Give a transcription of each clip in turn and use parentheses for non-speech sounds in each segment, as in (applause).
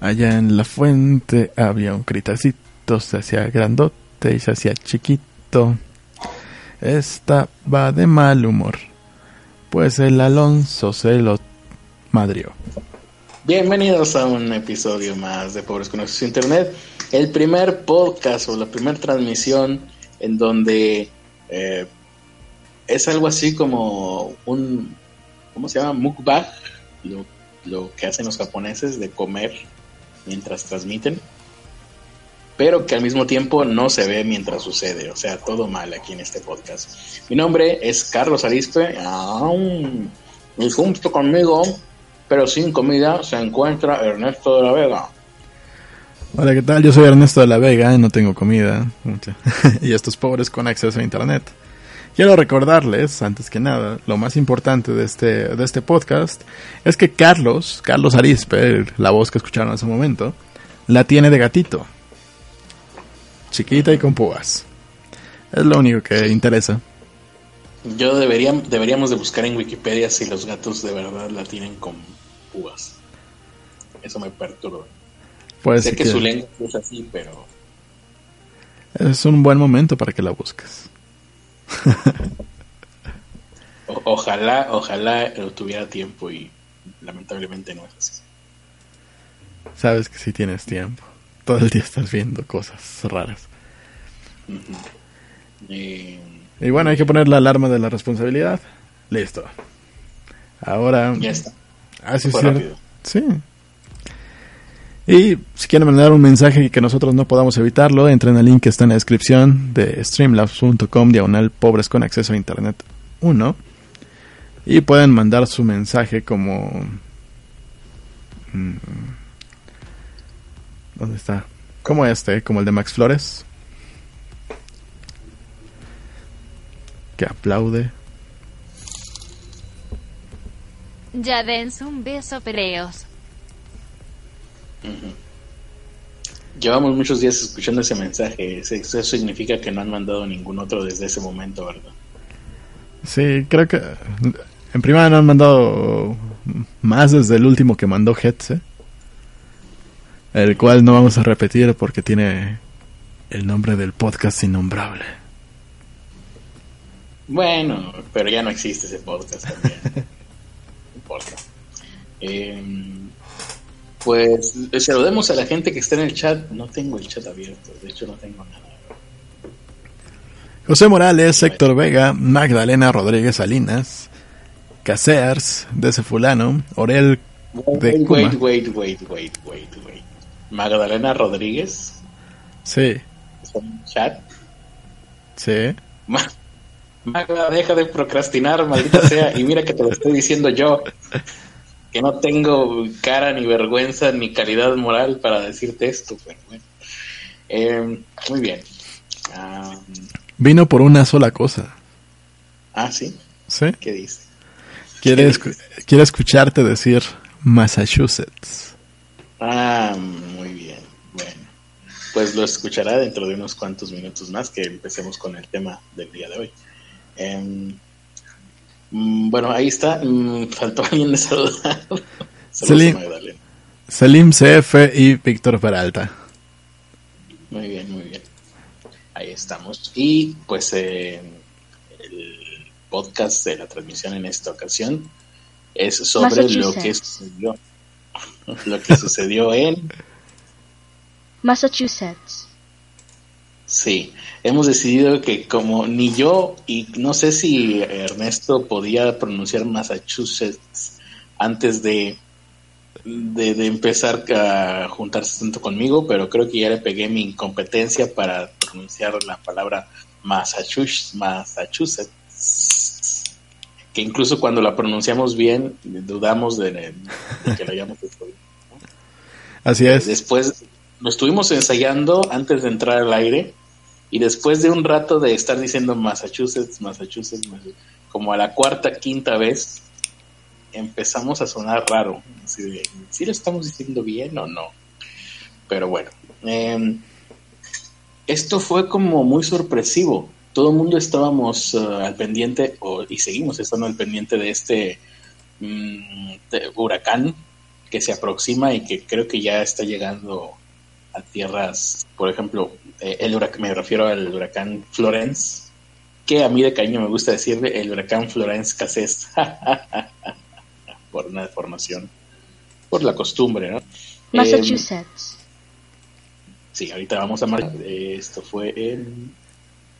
Allá en la fuente había un critacito, se hacía grandote y se hacía chiquito. Estaba de mal humor, pues el Alonso se lo madrió. Bienvenidos a un episodio más de Pobres con Acceso a Internet, el primer podcast o la primera transmisión en donde eh, es algo así como un, ¿cómo se llama? Mukbang, lo, lo que hacen los japoneses de comer mientras transmiten, pero que al mismo tiempo no se ve mientras sucede, o sea, todo mal aquí en este podcast. Mi nombre es Carlos Arispe, y junto conmigo, pero sin comida, se encuentra Ernesto de la Vega. Hola, ¿qué tal? Yo soy Ernesto de la Vega y no tengo comida. (laughs) y estos pobres con acceso a Internet. Quiero recordarles, antes que nada, lo más importante de este, de este podcast es que Carlos, Carlos Arispe, la voz que escucharon hace un momento, la tiene de gatito. Chiquita y con púas. Es lo único que interesa. Yo debería, deberíamos de buscar en Wikipedia si los gatos de verdad la tienen con púas. Eso me perturba. Pues sé que, su lengua es así, pero... Es un buen momento para que la busques. Ojalá, ojalá tuviera tiempo y lamentablemente no es así. Sabes que si tienes tiempo. Todo el día estás viendo cosas raras. y... bueno, hay que poner la alarma de la responsabilidad. Listo. Ahora. Ya está. Así ah, sí, sí. Y si quieren mandar un mensaje y que nosotros no podamos evitarlo, entren al link que está en la descripción de streamlabs.com diagonal pobres con acceso a internet 1 y pueden mandar su mensaje como... Mm, ¿Dónde está? Como este, como el de Max Flores. Que aplaude. Ya dense un beso, Llevamos muchos días escuchando ese mensaje. Eso significa que no han mandado ningún otro desde ese momento, ¿verdad? Sí, creo que en primera no han mandado más desde el último que mandó Hetze. El cual no vamos a repetir porque tiene el nombre del podcast innombrable. Bueno, pero ya no existe ese podcast también. (laughs) no importa. Eh, pues saludemos a la gente que está en el chat. No tengo el chat abierto, de hecho no tengo nada. José Morales, Héctor Vega, Magdalena Rodríguez Salinas, Casears, de ese fulano, Orel de wait, wait, wait, wait, wait, wait, Magdalena Rodríguez. Sí. ¿Está en el chat? Sí. Magda, deja de procrastinar, maldita sea, y mira que te lo estoy diciendo yo que no tengo cara ni vergüenza ni calidad moral para decirte esto, pero bueno. Eh, muy bien. Ah, Vino por una sola cosa. Ah, sí. ¿Sí? ¿Qué dice? Quiere, quiere escucharte decir Massachusetts. Ah, muy bien. Bueno, pues lo escuchará dentro de unos cuantos minutos más que empecemos con el tema del día de hoy. Eh, Mm, bueno, ahí está. Mm, faltó (laughs) alguien de saludar. Salim, Salim CF y Víctor Peralta. Muy bien, muy bien. Ahí estamos. Y pues eh, el podcast de la transmisión en esta ocasión es sobre lo que sucedió. (laughs) Lo que sucedió en Massachusetts. Sí, hemos decidido que como ni yo y no sé si Ernesto podía pronunciar Massachusetts antes de, de, empezar a juntarse tanto conmigo, pero creo que ya le pegué mi incompetencia para pronunciar la palabra Massachusetts, Massachusetts que incluso cuando la pronunciamos bien dudamos de, que lo hayamos hecho Así es. Después lo estuvimos ensayando antes de entrar al aire y después de un rato de estar diciendo Massachusetts, Massachusetts, como a la cuarta, quinta vez, empezamos a sonar raro. Si lo estamos diciendo bien o no? Pero bueno, em, esto fue como muy sorpresivo. Todo el mundo estábamos eh, al pendiente, o, y seguimos estando al pendiente de este mm, huracán que se aproxima y que creo que ya está llegando a tierras, por ejemplo, eh, el huracán, me refiero al huracán Florence, que a mí de cariño me gusta decirle el huracán Florence Cassés, (laughs) por una deformación, por la costumbre, ¿no? Massachusetts. Eh, sí, ahorita vamos a marcar. Esto fue en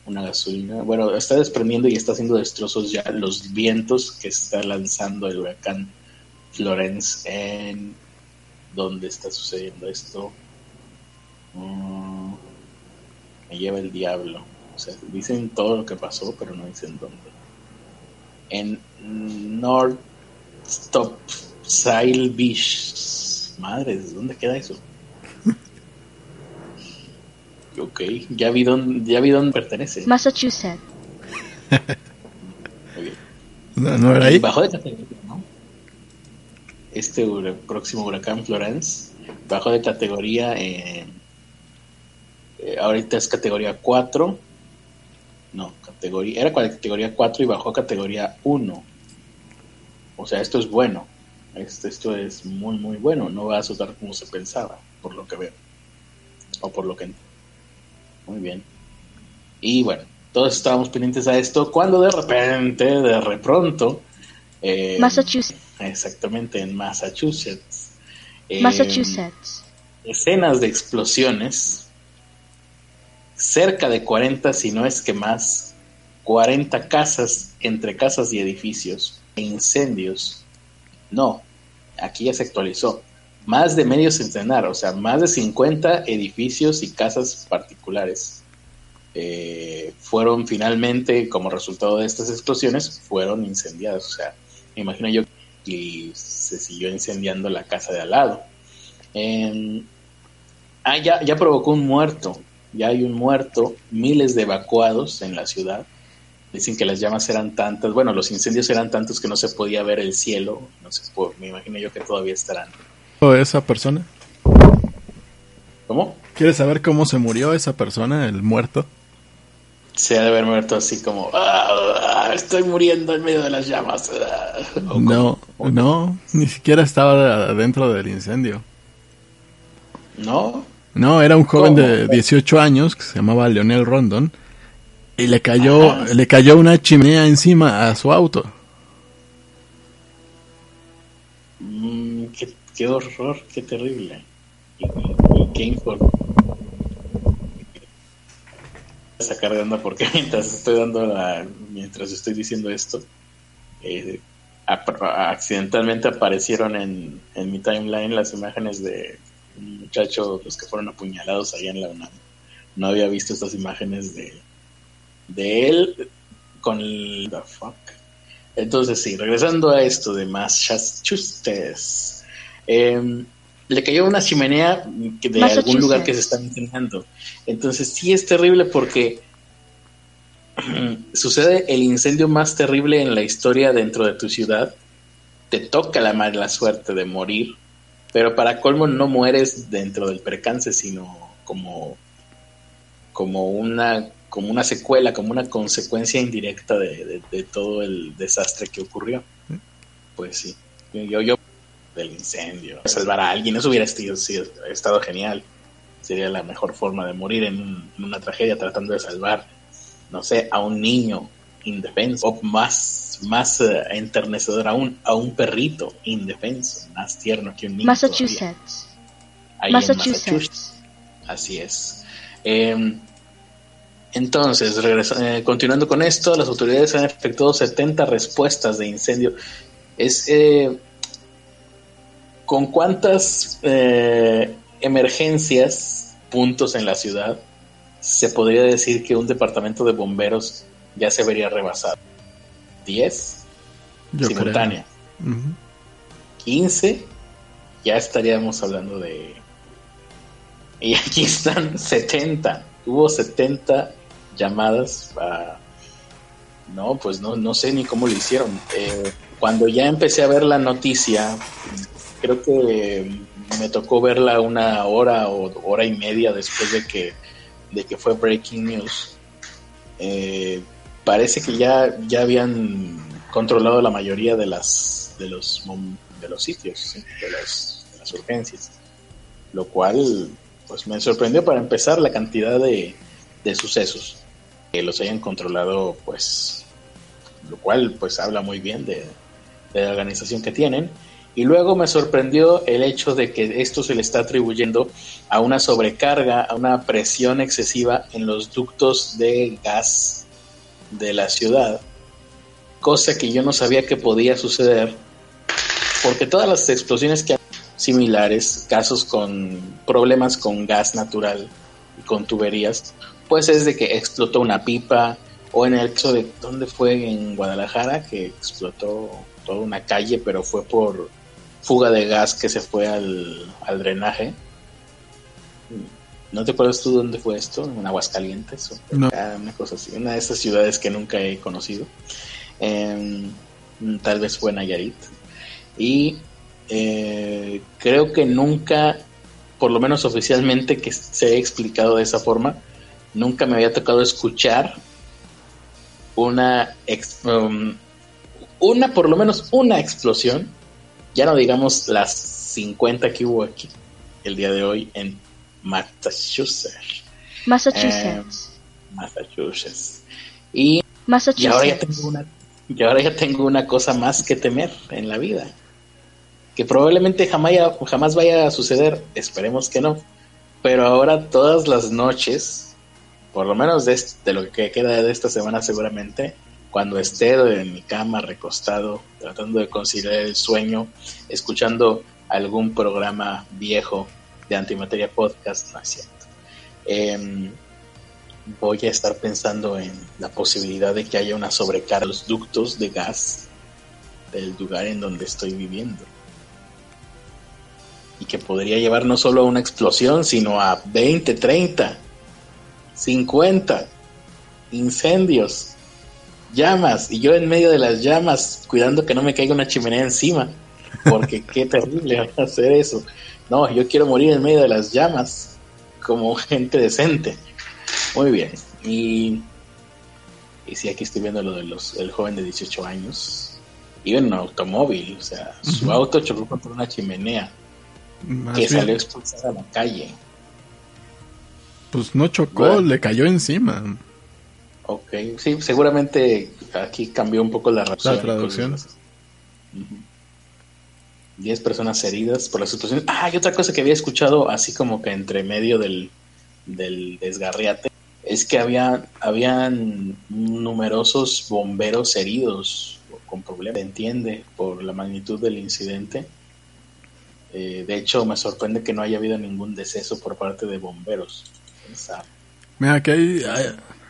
una gasolina. Bueno, está desprendiendo y está haciendo destrozos ya los vientos que está lanzando el huracán Florence en dónde está sucediendo esto. Mm, me lleva el diablo. O sea, dicen todo lo que pasó, pero no dicen dónde. En North Stop Sail Beach. Madre, ¿dónde queda eso? (laughs) ok, ya vi dónde, ya vi dónde pertenece. Massachusetts. (laughs) no, no era ahí. Bajo de categoría, ¿no? Este próximo huracán Florence bajó de categoría en eh, ahorita es categoría 4. No, categoría, era categoría 4 y bajó a categoría 1. O sea, esto es bueno. Esto, esto es muy, muy bueno. No va a asustar como se pensaba, por lo que veo. O por lo que... Muy bien. Y bueno, todos estábamos pendientes a esto cuando de repente, de repronto... Eh, Massachusetts. Exactamente, en Massachusetts. Eh, Massachusetts. Escenas de explosiones cerca de 40, si no es que más, 40 casas, entre casas y edificios, e incendios. No, aquí ya se actualizó. Más de medio centenar, o sea, más de 50 edificios y casas particulares eh, fueron finalmente, como resultado de estas explosiones, fueron incendiadas. O sea, me imagino yo que se siguió incendiando la casa de al lado. ah, ya, ya provocó un muerto ya hay un muerto, miles de evacuados en la ciudad. Dicen que las llamas eran tantas, bueno, los incendios eran tantos que no se podía ver el cielo. No se me imagino yo que todavía estarán. ¿O esa persona? ¿Cómo? ¿Quieres saber cómo se murió esa persona, el muerto? Se ha de haber muerto así como, ah, estoy muriendo en medio de las llamas. no, no, ni siquiera estaba dentro del incendio. ¿No? No, era un joven de 18 años que se llamaba Leonel Rondon y le cayó, le cayó una chimenea encima a su auto. Mm, qué, horror, qué terrible. Y, qué informe. sacar de onda porque (laughs) mientras estoy dando la, mientras estoy diciendo esto, eh, accidentalmente aparecieron en, en mi timeline las imágenes de un muchacho, los que fueron apuñalados allá en la UNAM. No había visto estas imágenes de, de él con el... The fuck? Entonces sí, regresando a esto de Massachusetts, eh, le cayó una chimenea de algún lugar que se está mencionando. Entonces sí es terrible porque (clears throat) sucede el incendio más terrible en la historia dentro de tu ciudad. Te toca la mala suerte de morir pero para colmo no mueres dentro del percance, sino como, como, una, como una secuela, como una consecuencia indirecta de, todo el desastre que ocurrió. Pues sí, yo, yo del incendio, salvar a alguien, eso hubiera estado, estado genial. Sería la mejor forma de morir en, en una tragedia tratando de salvar, no sé, a un niño indefenso o más más eh, enternecedor aún, a un perrito indefenso, más tierno que un niño. Massachusetts. Massachusetts. Así es. Em, entonces, eh, continuando con esto, las autoridades han efectuado 70 respuestas de incendio. Es eh, con cuántas emergencias, puntos en la ciudad, se podría decir que un departamento de bomberos ya se vería rebasado. 10 simultáneas. 15, ya estaríamos hablando de... Y aquí están 70. Hubo 70 llamadas a... No, pues no, no sé ni cómo lo hicieron. Eh, cuando ya empecé a ver la noticia, creo que me tocó verla una hora o hora y media después de que, de que fue Breaking News. Eh, parece que ya, ya habían controlado la mayoría de las de los de los sitios, de, los, las urgencias, lo cual pues me sorprendió para empezar la cantidad de, de sucesos que los hayan controlado, pues, lo cual pues habla muy bien de, de la organización que tienen. Y luego me sorprendió el hecho de que esto se le está atribuyendo a una sobrecarga, a una presión excesiva en los ductos de gas de la ciudad, cosa que yo no sabía que podía suceder, porque todas las explosiones que hay similares, casos con problemas con gas natural y con tuberías, pues es de que explotó una pipa, o en el caso de, ¿dónde fue? En Guadalajara, que explotó toda una calle, pero fue por fuga de gas que se fue al, al drenaje. ¿No te acuerdas tú dónde fue esto? ¿En Aguascalientes? O No. acá, Una cosa así, una de esas ciudades que nunca he conocido. Em, tal vez fue Nayarit. Y eh, creo que nunca, por lo menos oficialmente que se ha explicado de esa forma, nunca me había tocado escuchar una, ex- um, una, por lo menos una explosión, ya no digamos las 50 que hubo aquí el día de hoy en Massachusetts. Massachusetts. Massachusetts. Y, y Massachusetts. ahora ya tengo una y ahora ya tengo una cosa más que temer en la vida. Que probablemente jamás, jamás vaya a suceder, esperemos que no. Pero ahora todas las noches, por lo menos de, este- de lo que queda de esta semana seguramente, cuando esté en mi cama recostado, tratando de conciliar el sueño, escuchando algún programa viejo de Antimateria Podcast, no es cierto. Em, voy a estar pensando en la posibilidad de que haya una sobrecarga a los ductos de gas del lugar en donde estoy viviendo. Y que podría llevar no solo a una explosión, sino a 20, 30, 50 incendios, llamas, y yo en medio de las llamas, cuidando que no me caiga una chimenea encima, porque qué (laughs) terrible hacer eso. No, yo quiero morir en medio de las llamas, como (laughs) gente decente. Muy bien. Y, y sí, aquí estoy viendo lo del el joven de 18 años. Iba en un automóvil, o sea, su auto chocó contra una chimenea Más que bien, salió expulsada a la calle. pues no chocó, Bueno. le cayó encima. Ok, sí, seguramente aquí cambió un poco la traducción. La traducción. 10 personas heridas por las explosiones. Ah, y otra cosa que había escuchado así como que entre medio del, del desgarriate es que había, habían numerosos bomberos heridos con problemas, entiende, por la magnitud del incidente. Eh, de hecho, me sorprende que no haya habido ningún deceso por parte de bomberos. Mira, hay, hay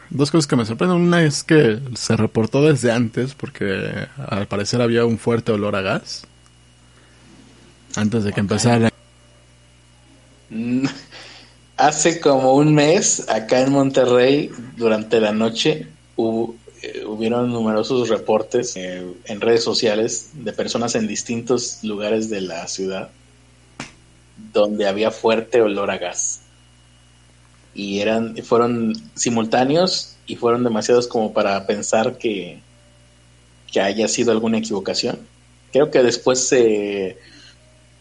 dos cosas que me sorprenden. Una es que se reportó desde antes porque al parecer había un fuerte olor a gas. Antes de que empezara. (laughs) Hace como un mes, acá en Monterrey, durante la noche, hubo- eh, hubieron numerosos reportes eh, en redes sociales de personas en distintos lugares de la ciudad donde había fuerte olor a gas. Y eran, fueron simultáneos y fueron demasiados como para pensar que, que haya sido alguna equivocación. Creo que después se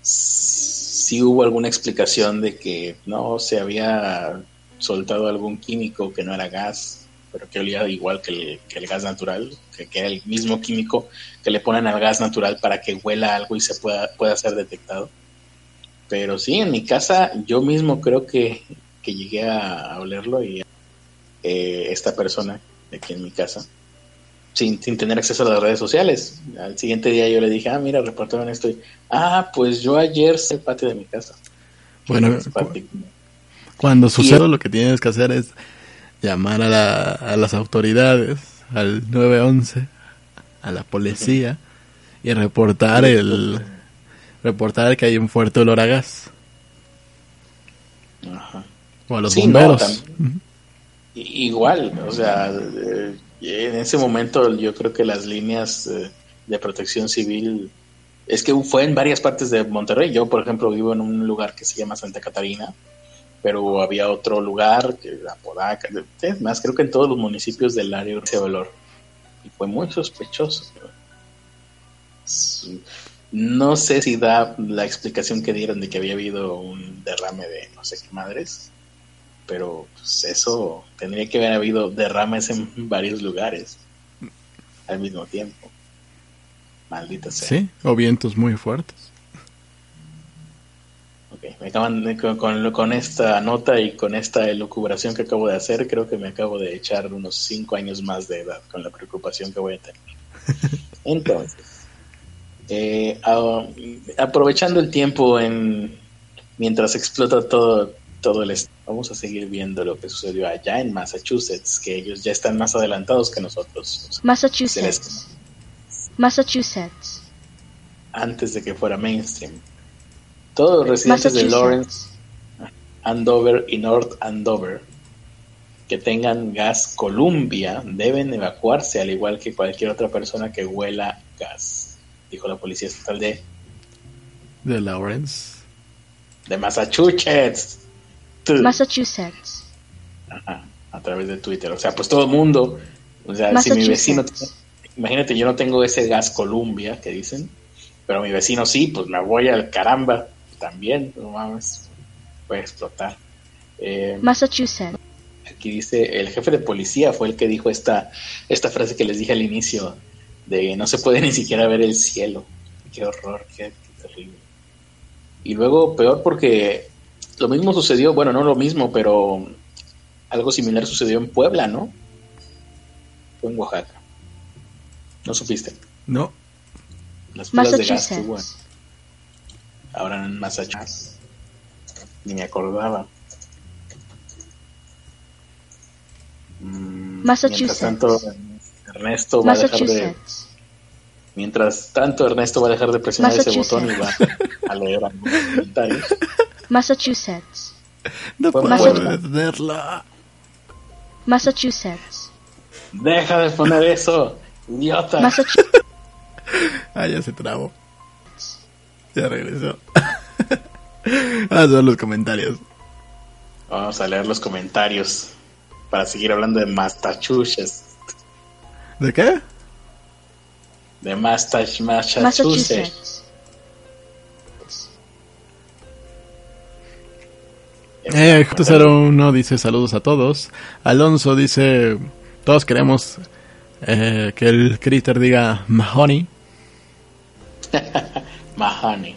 sí hubo alguna explicación de que no se había soltado algún químico que no era gas, pero que olía igual que el, gas natural, que, que era el mismo químico que le ponen al gas natural para que huela algo y se pueda, pueda ser detectado. Pero sí, en mi casa yo mismo creo que, que llegué a, olerlo y eh, esta persona aquí en mi casa, sin, sin tener acceso a las redes sociales. Al siguiente día yo le dije, ah, mira, reportaron esto. Y, ah, pues yo ayer sé el patio de mi casa. Bueno. Cuando sucede lo que tienes que hacer es llamar a, la- a las autoridades, al 911, a la policía y reportar el reportar que hay un fuerte olor a gas Ajá. o a los Sí, no, bomberos. Igual, o sea, eh, en ese momento yo creo que las líneas eh, de protección civil es que fue en varias partes de Monterrey. Yo, por ejemplo, vivo en un lugar que se llama Santa Catarina, pero había otro lugar, que Apodaca, es más, creo que en todos los municipios del área ese olor. Y fue muy sospechoso. No sé si da la explicación que dieron de que había habido un derrame de no sé qué madres, pero pues eso tendría que haber habido derrames en varios lugares al mismo tiempo. Maldita sea. Sí, o vientos muy fuertes. Ok, me acaban de- con, con- con esta nota y con esta elucubración que acabo de hacer, creo que me acabo de echar unos 5 años más de edad con la preocupación que voy a tener. (laughs) Entonces, eh, a- aprovechando el tiempo en mientras explota todo todo el vamos a seguir viendo lo que sucedió allá en Massachusetts, que ellos ya están más adelantados que nosotros. Massachusetts. Massachusetts. antes de que fuera mainstream. Todos los residentes de Lawrence. Andover y North Andover que tengan gas Columbia deben evacuarse al igual que cualquier otra persona que huela gas, dijo la policía estatal de, De Lawrence. de Massachusetts. Tu- Massachusetts. Ajá, a través de Twitter. O sea, pues todo el mundo, o sea, si mi vecino, imagínate, yo no tengo ese gas Columbia que dicen, pero mi vecino sí, pues me voy al caramba también, no mames, puede explotar. Eh, Massachusetts. aquí dice, el jefe de policía fue el que dijo esta, esta frase que les dije al inicio, de no se puede ni siquiera ver el cielo. Qué horror, qué, qué terrible. Y luego peor porque lo mismo sucedió, bueno, no lo mismo, pero algo similar sucedió en Puebla, ¿no? Fue en Oaxaca. ¿No supiste? No. Las pilas de gas que Massachusetts. ahora en Massachusetts. Ni me acordaba. Mm, Massachusetts. Mientras tanto, Ernesto va a dejar de, mientras tanto Ernesto va a dejar de presionar ese botón y va a leer algunos comentarios. Massachusetts. No puedo Puebla. detenerla. Massachusetts. Deja de poner eso, idiota. Massachusetts. (laughs) Ah, ya se trabó. Ya regresó. (laughs) Vamos a ver los comentarios. Vamos a leer los comentarios para seguir hablando de Massachusetts. ¿De qué? De Massachusetts. Massachusetts. Eh, J01 dice saludos a todos. Alonso dice, todos queremos eh, que el critter diga Mahoney. (laughs) Mahoney.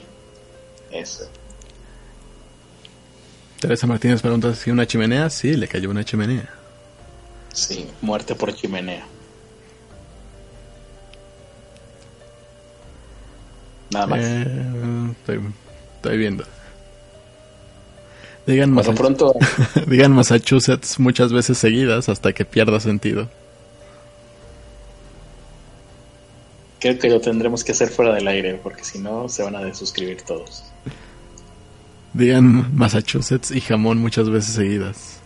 Eso. Teresa Martínez pregunta si una chimenea. Sí, le cayó una chimenea. Sí, muerte por chimenea. Nada más. Eh, estoy, estoy viendo. Digan, pronto, (laughs) digan Massachusetts muchas veces seguidas hasta que pierda sentido. creo que lo tendremos que hacer fuera del aire, porque si no, se van a desuscribir todos. Digan Massachusetts y jamón muchas veces seguidas.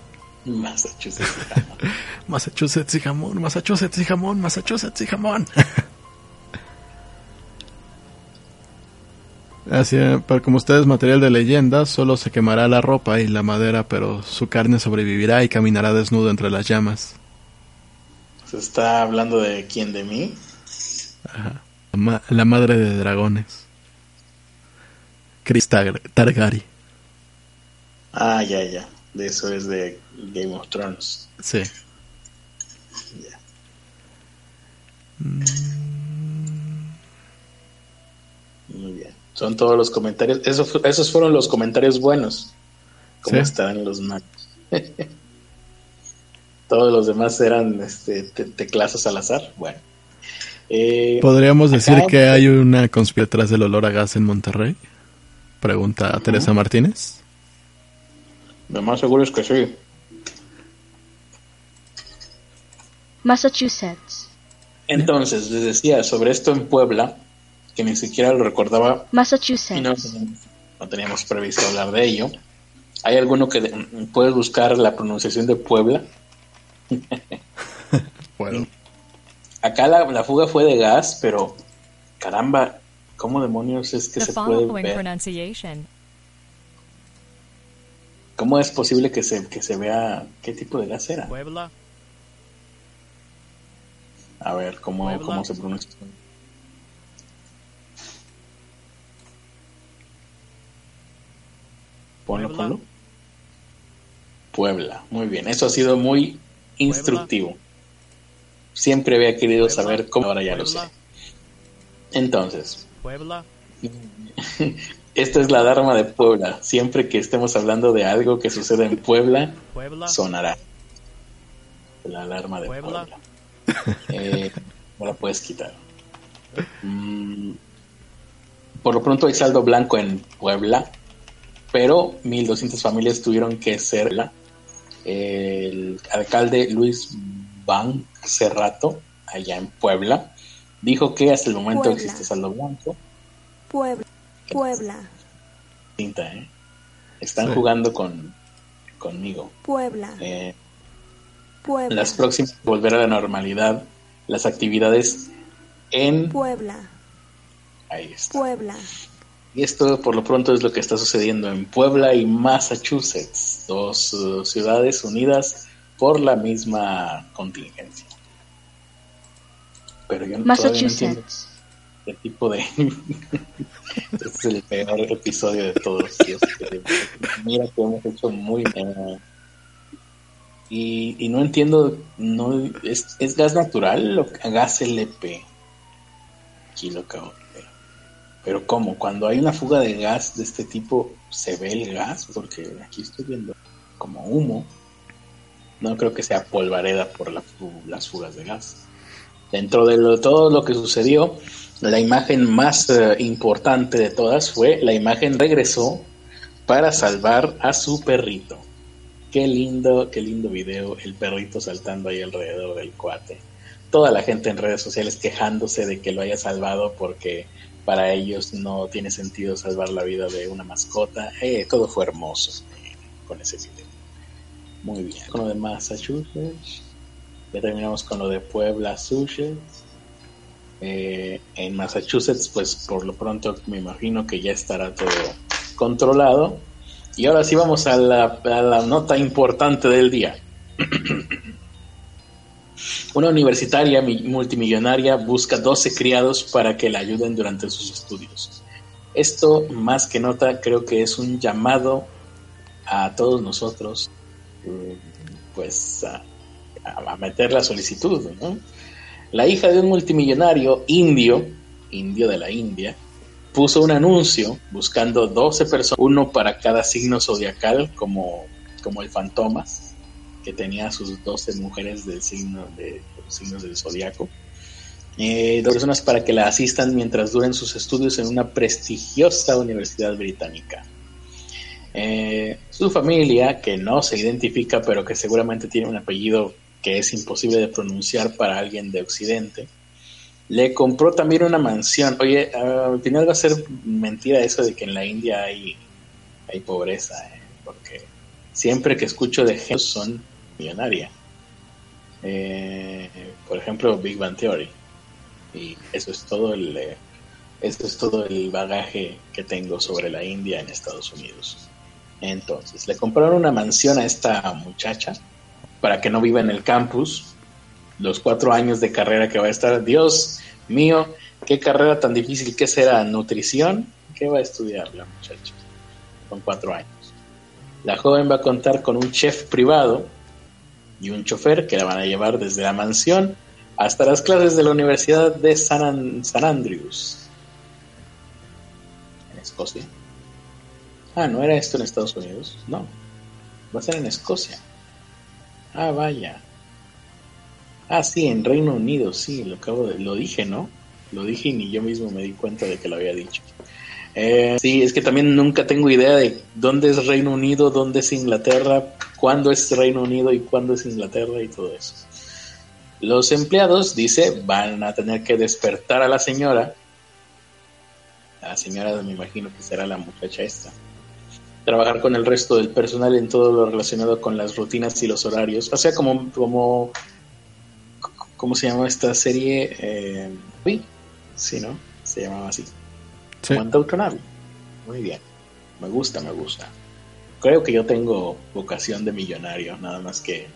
Massachusetts. (laughs) Massachusetts y jamón, Massachusetts y jamón, Massachusetts y jamón. (laughs) Así, pero como usted es material de leyenda, solo se quemará la ropa y la madera, pero su carne sobrevivirá y caminará desnudo entre las llamas. ¿Se está hablando de quién? ¿De mí? La, ma- la madre de dragones. Chris Tar-. Ah, ya, ya. De eso es de Game of Thrones. Sí. Ya. Muy bien. Son todos los comentarios. Eso esos fueron los comentarios buenos. ¿Cómo Sí. estarán los malos? (laughs) todos los demás eran este, te- teclazos al azar. Bueno. Eh, ¿Podríamos decir acá- que hay una conspiración detrás del olor a gas en Monterrey? Pregunta Teresa Martínez. Lo más seguro es que sí. Massachusetts. Entonces, les decía sobre esto en Puebla, que ni siquiera lo recordaba no, Massachusetts. no teníamos previsto hablar de ello. ¿Hay alguno que de- puedes buscar la pronunciación de Puebla? (laughs) Bueno, Acá la, la fuga fue de gas, pero caramba, ¿cómo demonios es que The se puede following ver? pronunciation ¿Cómo es posible que se, que se vea qué tipo de gas era? Puebla. A ver, ¿cómo, Puebla. cómo se pronuncia? Ponlo, ponlo. Puebla, muy bien. Eso ha sido muy instructivo. Siempre había querido saber cómo, ahora ya lo sé. Entonces, Puebla. (laughs) esta es la Dharma de Puebla. Siempre que estemos hablando de algo que sucede en Puebla, Puebla. sonará. La alarma de Puebla. Puebla. Eh, (laughs) no la puedes quitar. Mm, por lo pronto hay saldo blanco en Puebla, pero 1.200 familias tuvieron que ser la- El alcalde Luis Van Cerrato, allá en Puebla, dijo que hasta el momento Puebla. existe saldo blanco. Puebla, Puebla, Cinta, ¿eh? Están Sí. jugando con conmigo. Puebla, Eh, Puebla, las próximas volver a la normalidad las actividades en Puebla, ahí está Puebla, y esto por lo pronto es lo que está sucediendo en Puebla y Massachusetts dos uh, ciudades unidas por la misma contingencia pero yo no- entiendo qué tipo de este (laughs) es el peor episodio de todos Dios, mira que hemos hecho muy bien y, y no entiendo, no es, es gas natural o gas LP. Lo ver. Pero ¿cómo? Cuando hay una fuga de gas de este tipo, ¿se ve el gas? Porque aquí estoy viendo como humo. No creo que sea polvareda por las fugas de gas. Dentro de todo lo que sucedió, la imagen más eh, importante de todas fue la imagen regresó para salvar a su perrito. Qué lindo, qué lindo video, el perrito saltando ahí alrededor del cuate. Toda la gente en redes sociales quejándose de que lo haya salvado porque para ellos no tiene sentido salvar la vida de una mascota. Eh, todo fue hermoso eh, con ese video. Muy bien. Con lo de Massachusetts. Ya terminamos con lo de Puebla, Massachusetts. Eh, en Massachusetts, pues por lo pronto me imagino que ya estará todo controlado. Y ahora sí vamos a la nota importante del día. (clears throat) Una universitaria mi- multimillonaria busca 12 criados para que la ayuden durante sus estudios. Esto, más que nota, creo que es un llamado a todos nosotros, eh, pues, a, a- meter la solicitud. La hija de un multimillonario indio, indio de la India, puso un anuncio buscando 12 personas, uno para cada signo zodiacal, como, como el Fantomas, que tenía sus 12 mujeres del signo de los signos del zodiaco. Eh, dos personas para que la asistan mientras duren sus estudios en una prestigiosa universidad británica. Eh, su familia, que no se identifica, pero que seguramente tiene un apellido que es imposible de pronunciar para alguien de Occidente, le compró también una mansión. Oye, ah, al final va a ser mentira eso de que en la India hay, hay pobreza, ¿eh? porque siempre que escucho de gente son millonaria. Eh, por ejemplo, Big Bang Theory. Y eso es todo el eh, es todo el bagaje que tengo sobre la India en Estados Unidos. Entonces, le compraron una mansión a esta muchacha para que no viva en el campus los cuatro años de carrera que va a estar. Dios mío, qué carrera tan difícil que será nutrición. ¿Qué va a estudiar la muchacha con cuatro años? La joven va a contar con un chef privado y un chofer que la van a llevar desde la mansión hasta las clases de la Universidad de San, An- San Andrews, en Escocia. Ah, ¿no era esto en Estados Unidos? No, va a ser en Escocia. Ah, vaya. Ah, sí, en Reino Unido, sí, lo acabo de, lo dije, ¿no? Lo dije y ni yo mismo me di cuenta de que lo había dicho. Eh, sí, es que también nunca tengo idea de dónde es Reino Unido, dónde es Inglaterra, cuándo es Reino Unido y cuándo es Inglaterra y todo eso. Los empleados, dice, van a tener que despertar a la señora. La señora me imagino que será la muchacha esta. Trabajar con el resto del personal en todo lo relacionado con las rutinas y los horarios. O sea, como, ¿cómo se llama esta serie? Eh, sí, ¿no? Se llamaba así. Sí. Abbey. Muy bien. Me gusta, me gusta. Creo que yo tengo vocación de millonario, nada más que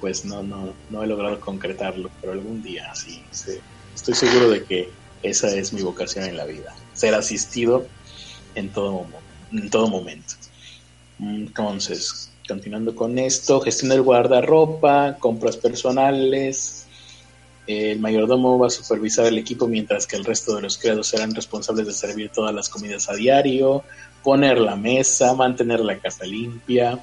pues no, no, no he logrado concretarlo, pero algún día sí, sí. Estoy seguro de que esa es mi vocación en la vida, ser asistido en todo, en todo momento. Entonces, continuando con esto, gestiona el guardarropa, compras personales. El mayordomo va a supervisar el equipo mientras que el resto de los criados serán responsables de servir todas las comidas a diario, poner la mesa, mantener la casa limpia.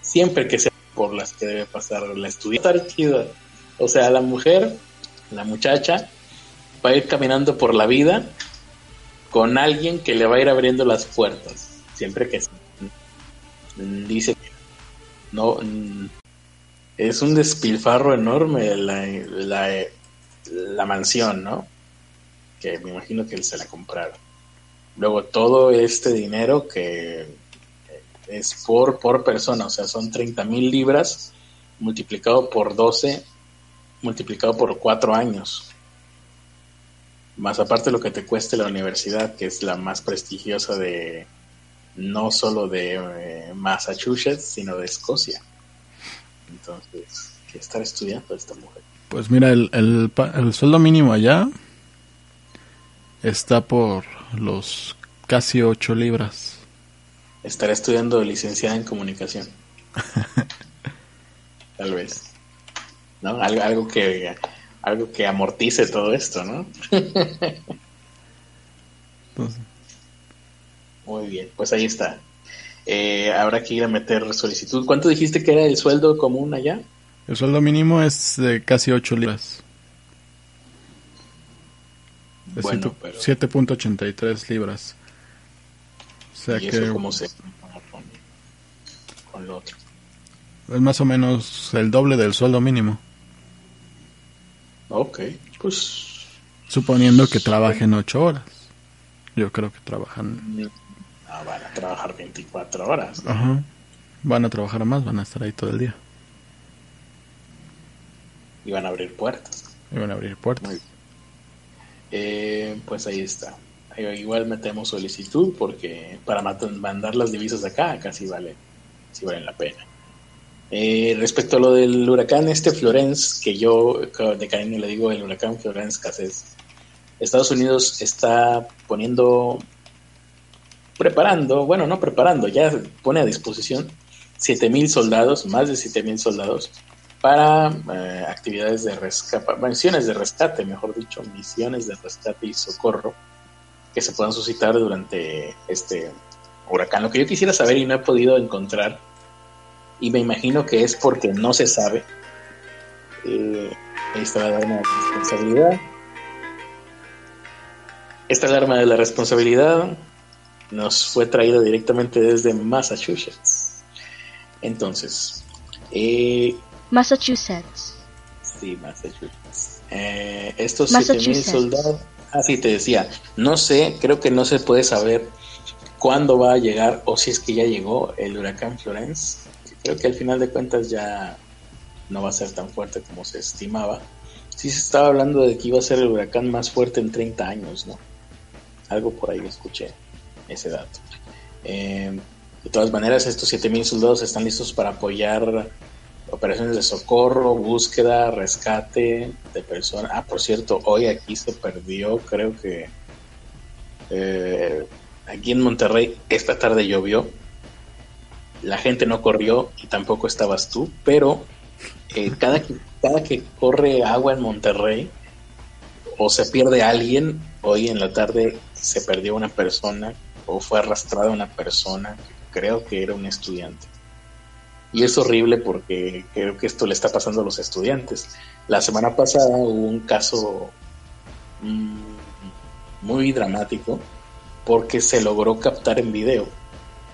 Siempre que sea por las que debe pasar la estudiante. O sea, la mujer, la muchacha, va a ir caminando por la vida con alguien que le va a ir abriendo las puertas. Siempre que dice que no es un despilfarro enorme la, la, la, mansión, ¿no? Que me imagino que él se la compraron. Luego todo este dinero que es por, por persona, o sea, son 30 mil libras multiplicado por 12, multiplicado por 4 años. Más aparte lo que te cueste la universidad, que es la más prestigiosa de, no solo de eh, Massachusetts, sino de Escocia. Entonces, ¿qué estar estudiando esta mujer? Pues mira, el, el, el sueldo mínimo allá está por los casi 8 libras. Estará estudiando licenciada en comunicación. (laughs) Tal vez. ¿No? Algo, algo que algo que amortice todo esto, ¿no? (laughs) Muy bien, pues ahí está. Eh, habrá que ir a meter solicitud. ¿Cuánto dijiste que era el sueldo común allá? El sueldo mínimo es de casi 8 libras. Bueno, 7.83 libras. O sea ¿Y que... Eso cómo se con, con lo otro? Es más o menos el doble del sueldo mínimo. Ok, pues... Suponiendo que trabajen 8 horas. Yo creo que trabajan... Ah, van a trabajar 24 horas. Ajá. Van a trabajar más, van a estar ahí todo el día. Y van a abrir puertas. Y van a abrir puertas. Eh, pues ahí está. Igual metemos solicitud porque para mandar las divisas acá casi vale, sí valen la pena. Eh, respecto a lo del huracán este Florence, que yo de cariño le digo el huracán Florence Cassés, Estados Unidos está poniendo, preparando, bueno, no preparando, ya pone a disposición 7.000 soldados, más de 7.000 soldados, para eh, actividades de rescate, misiones de rescate, mejor dicho, misiones de rescate y socorro que se puedan suscitar durante este huracán. Lo que yo quisiera saber y no he podido encontrar, y me imagino que es porque no se sabe, eh, esta alarma de responsabilidad. Esta alarma de la responsabilidad nos fue traída directamente desde Massachusetts. Entonces, eh, Massachusetts. Sí, Massachusetts. Eh, estos 7000 soldados. Ah, sí, te decía. No sé, creo que no se puede saber cuándo va a llegar o si es que ya llegó el huracán Florence. Creo que al final de cuentas ya no va a ser tan fuerte como se estimaba. Sí se estaba hablando de que iba a ser el huracán más fuerte en 30 años, ¿no? Algo por ahí escuché ese dato. Eh, de todas maneras, estos 7.000 soldados están listos para apoyar operaciones de socorro, búsqueda, rescate de personas. Ah, por cierto, hoy aquí se perdió, creo que eh, aquí en Monterrey esta tarde llovió. La gente no corrió y tampoco estabas tú, pero eh, cada, que, cada que corre agua en Monterrey o se pierde alguien, hoy en la tarde se perdió una persona o fue arrastrada una persona, creo que era un estudiante y es horrible porque creo que esto le está pasando a los estudiantes. La semana pasada hubo un caso mm, muy dramático porque se logró captar en video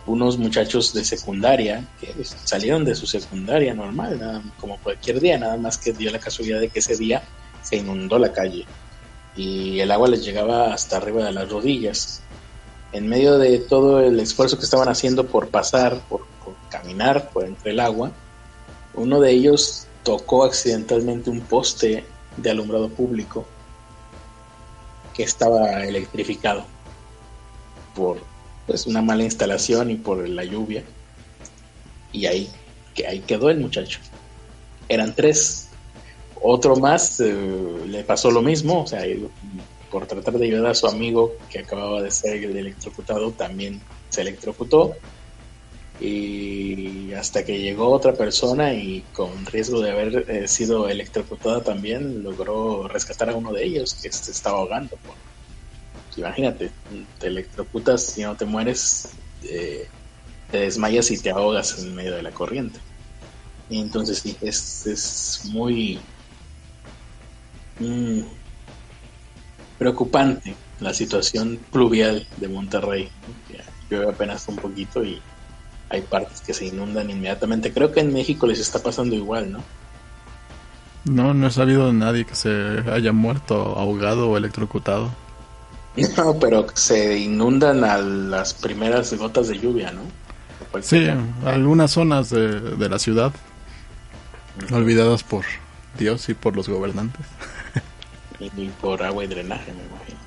unos muchachos de secundaria que salieron de su secundaria normal, como cualquier día, nada más que dio la casualidad de que ese día se inundó la calle y el agua les llegaba hasta arriba de las rodillas. En medio de todo el esfuerzo que estaban haciendo por pasar, por caminar por entre el agua, uno de ellos tocó accidentalmente un poste de alumbrado público que estaba electrificado por pues una mala instalación y por la lluvia. Y ahí que ahí quedó el muchacho. Eran tres. Otro más eh, le pasó lo mismo o sea por tratar de ayudar a su amigo que acababa de ser electrocutado también se electrocutó y hasta que llegó otra persona y con riesgo de haber eh, sido electrocutada también logró rescatar a uno de ellos que se estaba ahogando. Pues imagínate, te electrocutas y no te mueres, eh, te desmayas y te ahogas en medio de la corriente. Y entonces sí, es, es muy mm, preocupante la situación pluvial de Monterrey. Llueve apenas un poquito y hay partes que se inundan inmediatamente. Creo que en México les está pasando igual, ¿no? No, no he sabido de nadie que se haya muerto ahogado o electrocutado. (laughs) No, pero se inundan a las primeras gotas de lluvia, ¿no? Sí, algunas zonas de, de la ciudad olvidadas por Dios y por los gobernantes. Y por agua y drenaje, me imagino.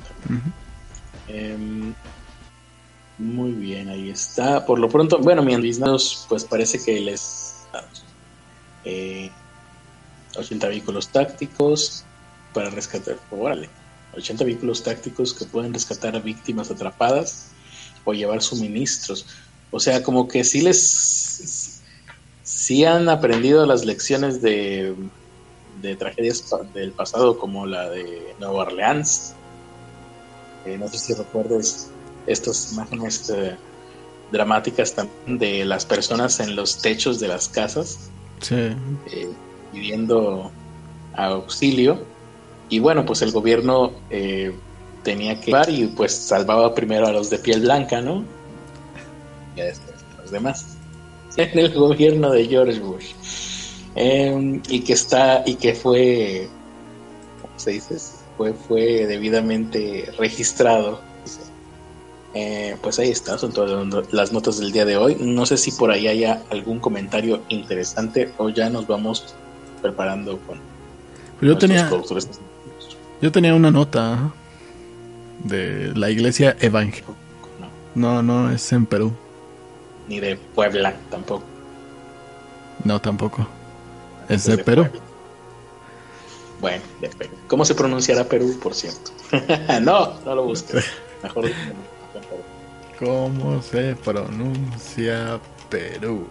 Muy bien, ahí está. Por lo pronto, bueno, mi Disneyos, pues parece que les eh, 80 vehículos tácticos para rescatar. Órale, 80 vehículos tácticos que pueden rescatar a víctimas atrapadas o llevar suministros. O sea, como que sí les. Sí han aprendido las lecciones de, de tragedias del pasado, como la de Nueva Orleans. Eh, no sé si recuerdes estas imágenes eh, dramáticas también de las personas en los techos de las casas eh, pidiendo auxilio. Y bueno pues el gobierno eh, tenía que llevar y pues salvaba primero a los de piel blanca no y a los demás. En (laughs) el gobierno de George Bush em, y que está y que fue ¿cómo se dice? fue fue debidamente registrado eh, pues ahí está, son todas las notas del día de hoy. No sé si por ahí haya algún comentario interesante o ya nos vamos preparando con. Pues yo tenía. Yo tenía una nota de la iglesia evangélica. No. no, es en Perú. Ni de Puebla tampoco. No, tampoco. Es, de, Perú. Bueno, de Perú. ¿Cómo se pronunciará Perú, por cierto? (laughs) no, no lo busques. Mejor. ¿Cómo se pronuncia Perú?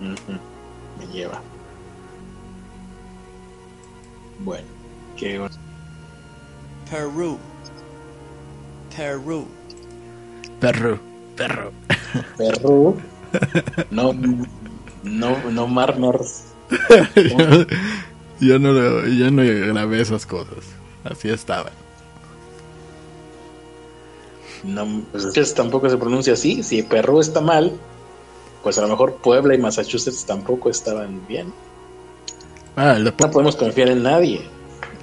Me lleva. Bueno, ¿qué? Perú. Perú. Perú. Perú. Perú. No, no, no mar, yo, yo, no, yo no grabé esas cosas. Así estaban. No, pues tampoco se pronuncia así. Si Perú está mal, pues a lo mejor Puebla y Massachusetts tampoco estaban bien. Ah, no podemos confiar en nadie.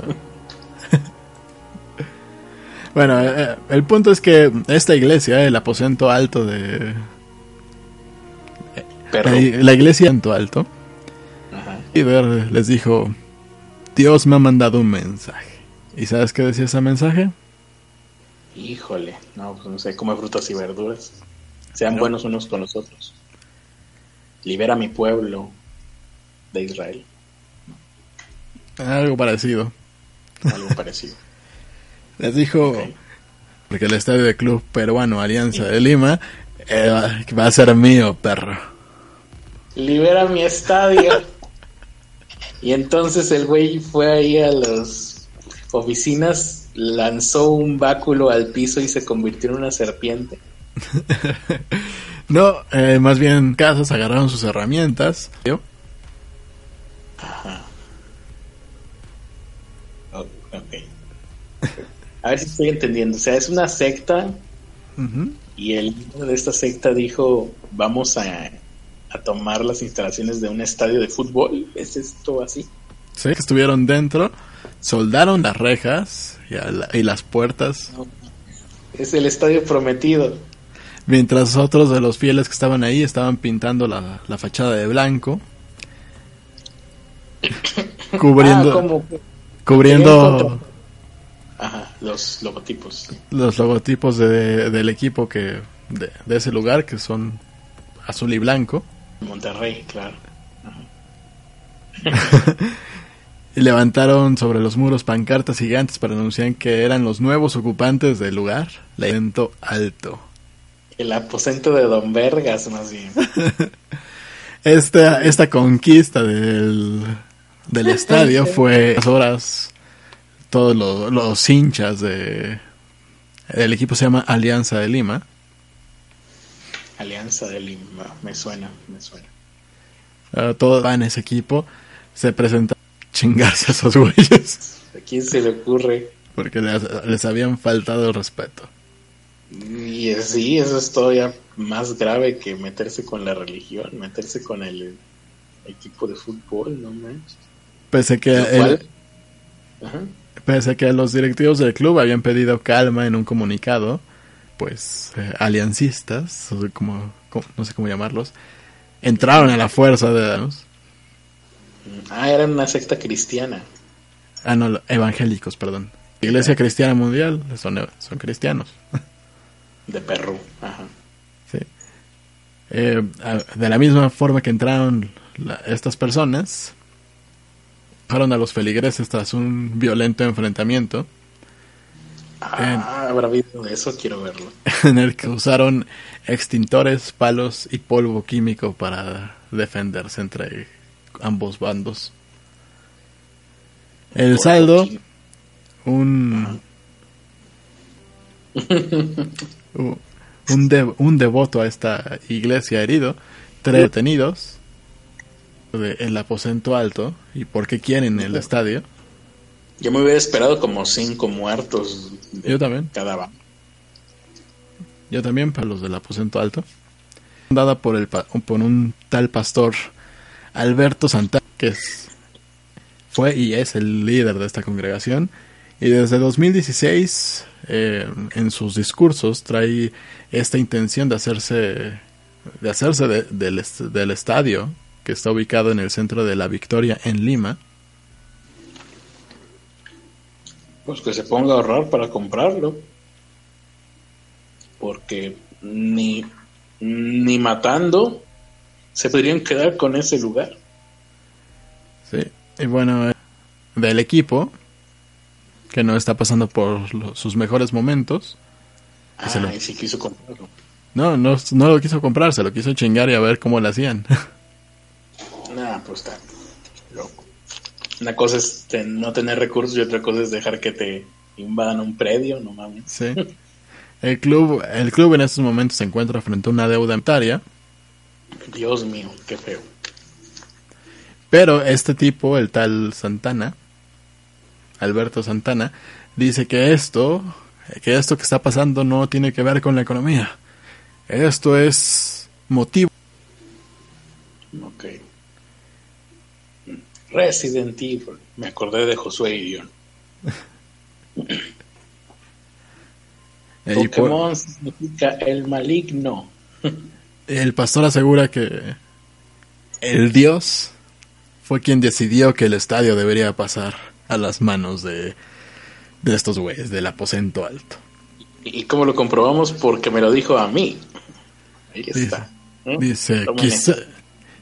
(laughs) bueno, eh, eh, el punto es que esta iglesia, el aposento alto de... La, iglesia en alto. Y ver, les dijo, Dios me ha mandado un mensaje. ¿Y sabes qué decía ese mensaje? Híjole, no, pues no sé, come frutas y verduras. Sean buenos unos con los otros. Libera mi pueblo de Israel. Algo parecido. Algo (laughs) parecido. Les dijo, porque el estadio de club peruano Alianza de Lima eh, va a ser mío, perro. Libera mi estadio. Y entonces el güey fue ahí a las oficinas lanzó un báculo al piso y se convirtió en una serpiente. (laughs) no, eh, más bien casas agarraron sus herramientas. Ajá. A ver si estoy entendiendo. O sea, es una secta y el líder de esta secta dijo, vamos a, a tomar las instalaciones de un estadio de fútbol. ¿Es esto así? Sí, que estuvieron dentro, soldaron las rejas y, las puertas. Es el estadio prometido. Mientras otros de los fieles que estaban ahí estaban pintando la, fachada de blanco. (coughs) cubriendo. Ah, cubriendo. los logotipos. Los logotipos de, del equipo que de, de, ese lugar, que son azul y blanco. Monterrey, claro. (laughs) y levantaron sobre los muros pancartas gigantes para anunciar que eran los nuevos ocupantes del lugar, la evento alto. El aposento de Don Vergas, más bien. (laughs) Esta, esta conquista del, del (laughs) estadio fue las horas, todos los, los hinchas de... El equipo se llama Alianza de Lima. Alianza de Lima, me suena, me suena. Uh, todos van a ese equipo, se presentan a chingarse a esos güeyes. ¿A quién se le ocurre? Porque les, les habían faltado el respeto. Y sí, eso es todavía más grave que meterse con la religión, meterse con el equipo de fútbol, no manches. Pese que, el- Ajá. pese que los directivos del club habían pedido calma en un comunicado, pues eh, aliancistas, o como, como- no sé cómo llamarlos, entraron a la fuerza de... Ah, era una secta cristiana. Ah, no, evangélicos, perdón. Iglesia Cristiana Mundial son, son cristianos. De Perú. Ajá. Sí. Eh, de la misma forma que entraron la- estas personas, fueron a los feligreses tras un violento enfrentamiento Ah, habrá habido eso, quiero verlo. (laughs) en el que usaron extintores, palos y polvo químico para defenderse entre ambos bandos. El saldo, un u- un, de- un devoto a esta iglesia herido, tres detenidos de- el aposento alto y por qué quieren el estadio. Yo me hubiera esperado como cinco muertos de Yo también. cada bando. Yo también para los del aposento alto. Dada por el por un tal pastor Alberto Santana, que es fue y es el líder de esta congregación y desde 2016 eh, en sus discursos trae esta intención de hacerse de hacerse de- del, del estadio que está ubicado en el centro de la Victoria en Lima Pues que se ponga a ahorrar para comprarlo. Porque ni, ni matando se podrían quedar con ese lugar. Sí, y bueno, eh, del equipo, que no está pasando por lo- sus mejores momentos. Ah, se lo- sí quiso comprarlo. No, no, no lo quiso comprar, se lo quiso chingar y a ver cómo lo hacían. (laughs) Nah, pues está. Una cosa es no tener recursos y otra cosa es dejar que te invadan un predio, no mames. sí. El club, el club en estos momentos se encuentra frente a una deuda monetaria, Dios mío, qué feo. pero este tipo, el tal Santana, Alberto Santana, dice que esto, que esto que está pasando no tiene que ver con la economía. Esto es motivo Ok. Resident Evil. Me acordé de Josué y (laughs) Pokémon significa el maligno. El pastor asegura que el Dios fue quien decidió que el estadio debería pasar a las manos de, de estos güeyes, del aposento alto. ¿Y cómo lo comprobamos? Porque me lo dijo a mí. Ahí está. ¿Eh? Dice, quizá.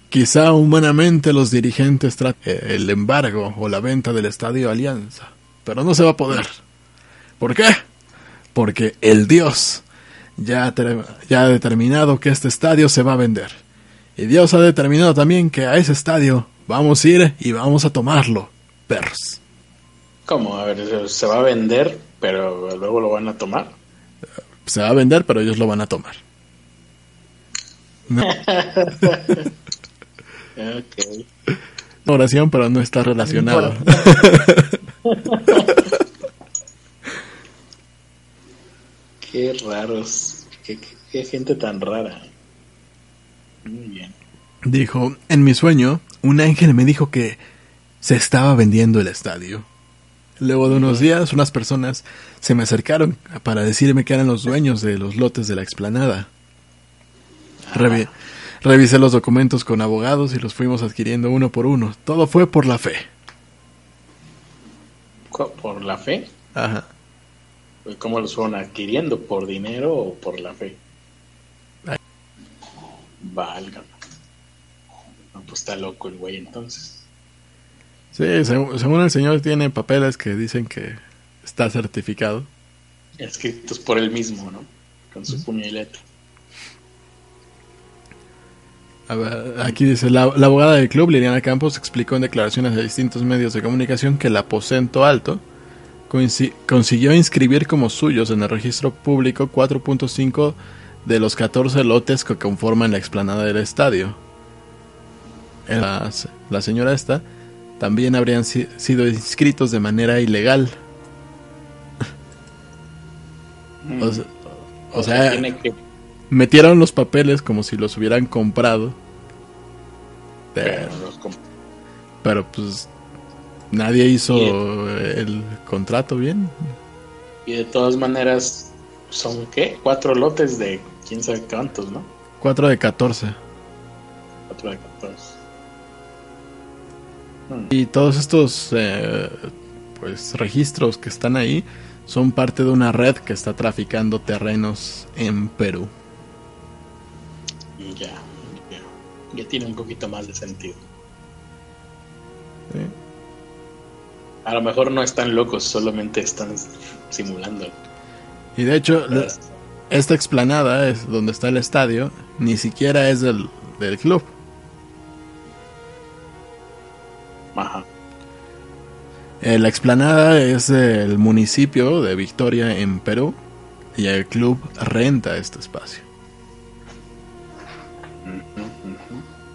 Quizá humanamente los dirigentes traten el embargo o la venta del estadio Alianza, pero no se va a poder. ¿Por qué? Porque el Dios ya ha, ter- ya ha determinado que este estadio se va a vender. Y Dios ha determinado también que a ese estadio vamos a ir y vamos a tomarlo, perros. ¿Cómo? A ver, se va a vender, pero luego lo van a tomar. Se va a vender, pero ellos lo van a tomar. (laughs) No, (laughs) Oración, pero no está relacionado. (laughs) Qué raros. Qué, qué- qué gente tan rara. Muy bien. Dijo, en mi sueño, un ángel me dijo que se estaba vendiendo el estadio. Luego de unos días, unas personas se me acercaron para decirme que eran los dueños de los lotes de la explanada. Revi- revisé los documentos con abogados y los fuimos adquiriendo uno por uno. Todo fue por la fe. ¿Por la fe? Ajá. ¿Cómo los fueron adquiriendo? ¿Por dinero o por la fe? Válgame. No, pues está loco el güey entonces. Sí, seg- según el señor tiene papeles que dicen que está certificado. Escritos por él mismo, ¿no? Con su puño y letra. Aquí dice, la, la abogada del club, Liliana Campos, explicó en declaraciones de distintos medios de comunicación que el aposento alto consiguió inscribir como suyos en el registro público 4.5 de los 14 lotes que conforman la explanada del estadio. La, la señora esta también habrían si- sido inscritos de manera ilegal. o sea, o sea, tiene que metieron los papeles como si los hubieran comprado. Pero, pero pues nadie hizo el contrato bien. y de todas maneras son qué cuatro lotes de quién sabe cuántos, ¿no? 4 de 14. Cuatro de catorce. Y todos estos eh, pues registros que están ahí son parte de una red que está traficando terrenos en Perú. Ya, ya, ya tiene un poquito más de sentido. ¿sí? A lo mejor no están locos, solamente están simulando. Y de hecho, la- esta explanada es donde está el estadio, ni siquiera es del, del club. Ajá. Eh, la explanada es del municipio de Victoria en Perú y el club renta este espacio.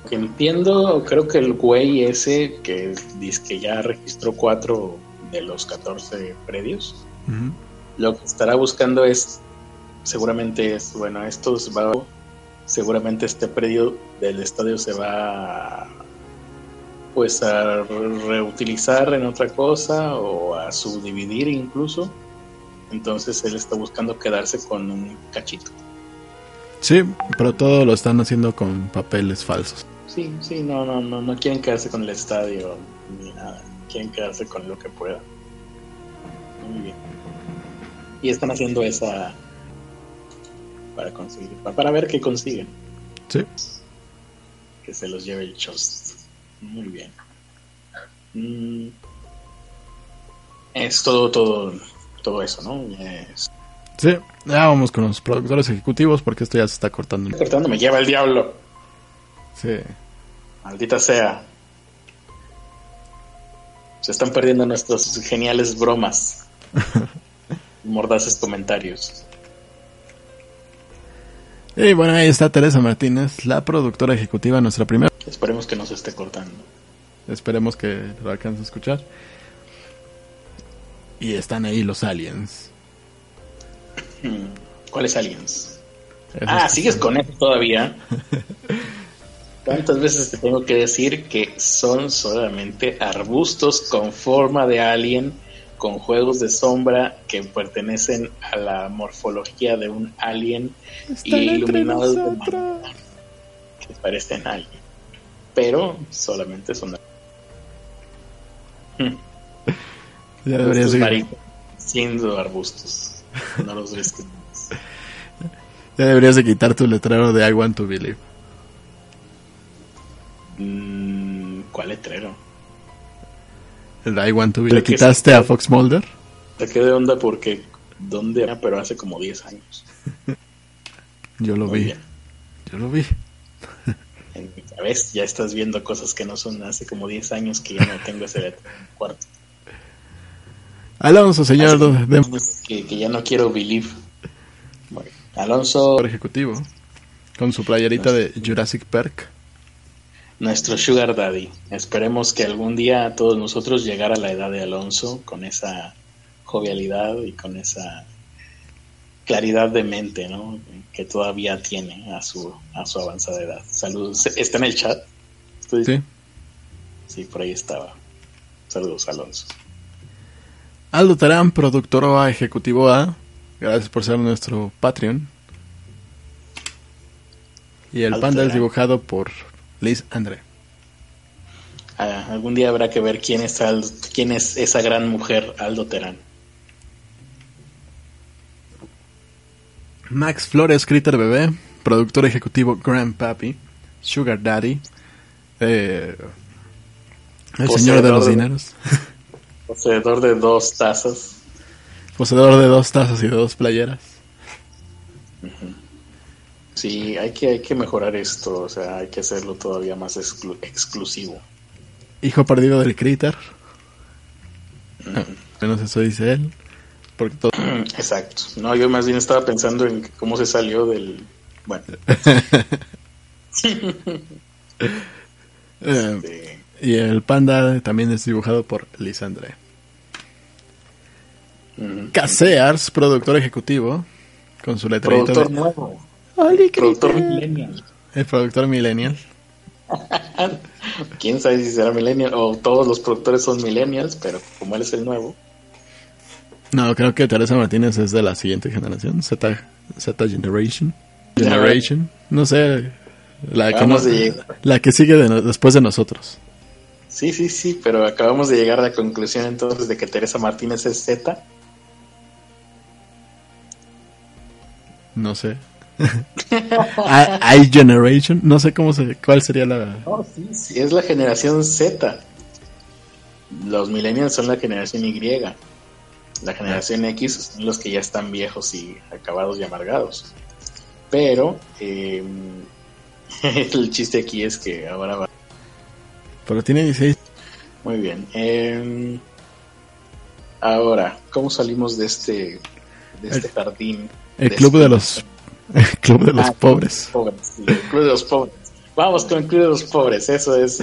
Que entiendo, creo que el güey ese que dice que ya registró cuatro de los 14 predios, lo que estará buscando es, seguramente es, bueno, estos va, seguramente este predio del estadio se va pues a reutilizar en otra cosa o a subdividir incluso. Entonces él está buscando quedarse con un cachito. Sí, pero todo lo están haciendo con papeles falsos. Sí, sí, no, no, no, no quieren quedarse con el estadio ni nada. Quieren quedarse con lo que puedan. Muy bien. Y están haciendo esa para conseguir, para, ver qué consiguen. Sí. Que se los lleve el Chost. Muy bien. Mm. Es todo, todo, todo eso, ¿no? Es- Sí, ya vamos con los productores ejecutivos porque esto ya se está cortando. Cortando, me lleva el diablo. Sí. Maldita sea. Se están perdiendo nuestros geniales bromas. (laughs) Mordaces comentarios. Y bueno, ahí está Teresa Martínez, la productora ejecutiva, nuestra primera. Esperemos que no se esté cortando. Esperemos que lo alcance a escuchar. Y están ahí los aliens. Hmm, ¿Cuáles aliens? Esos Ah, ¿sigues son- con eso todavía? (laughs) ¿Cuántas veces te tengo que decir que son solamente arbustos con forma de alien, con juegos de sombra que pertenecen a la morfología de un alien y iluminados de manera que parecen alien? Pero solamente son Hmm, Ya deberías arbustos de, marinos, siendo arbustos. No los ves que (laughs) ya deberías de quitar tu letrero de I want to believe. Mm, ¿Cuál letrero? El I want to ¿Le quitaste a Fox Mulder? Saqué de onda porque ¿dónde era? Pero hace como 10 años. (laughs) Yo lo Muy vi. bien. Yo lo vi. (laughs) En mi cabeza ya estás viendo cosas que no son hace como 10 años que ya no tengo ese letrero en el cuarto. Alonso, señor de, que ya no quiero believe. Bueno, Alonso, ejecutivo. Con su playerita de Jurassic Park. Nuestro Sugar Daddy. Esperemos que algún día todos nosotros llegar a la edad de Alonso con esa jovialidad y con esa claridad de mente, ¿no? Que todavía tiene a su a su avanzada edad. Saludos. ¿Está en el chat? Estoy- Sí. Sí, por ahí estaba. Saludos, Alonso. Aldo Terán, productor A, ejecutivo A. Gracias por ser nuestro Patreon. Y el Aldo panda es dibujado por Liz André. Ah, algún día habrá que ver quién es, quién es esa gran mujer, Aldo Terán. Max Flores, Critter Bebé, productor ejecutivo Grandpappy, Sugar Daddy, eh, el Poseedor señor de los de- dineros, (laughs) Poseedor de dos tazas. poseedor de dos tazas y de dos playeras. Sí, hay que, hay que mejorar esto, o sea, hay que hacerlo todavía más exclu- exclusivo. Hijo perdido del Critter. (laughs) Menos eso dice él. Porque todo... (clears throat) Exacto. No, yo más bien estaba pensando en cómo se salió del... Bueno, de- (laughs) y el panda también es dibujado por Lisandre. ujú. Casears, productor ejecutivo, con su letrerito productor de... nuevo, ¡Oli, productor millennial. El productor millennial. (laughs) Quién sabe si será millennial o todos los productores son millennials, pero como él es el nuevo. No, creo que Teresa Martínez es de la siguiente generación, Z, Z Generation. Generation. No sé, la no- de llegar. la que sigue de no- después de nosotros. Sí, sí, sí, pero acabamos de llegar a la conclusión entonces de que Teresa Martínez es Z. No sé. (laughs) I, I Generation. No sé cómo se, cuál sería la... No, sí, sí, es la generación Z. Los millennials son la generación Y. La generación X son los que ya están viejos y acabados y amargados. Pero eh, (laughs) el chiste aquí es que ahora va. Pero tiene 16. Muy bien. eh, ahora, ¿cómo salimos de este, de este jardín? El de club de este- los... El (laughs) club de los Ah, pobres. pobres, sí, el club de los pobres. Vamos con el club de los pobres, eso es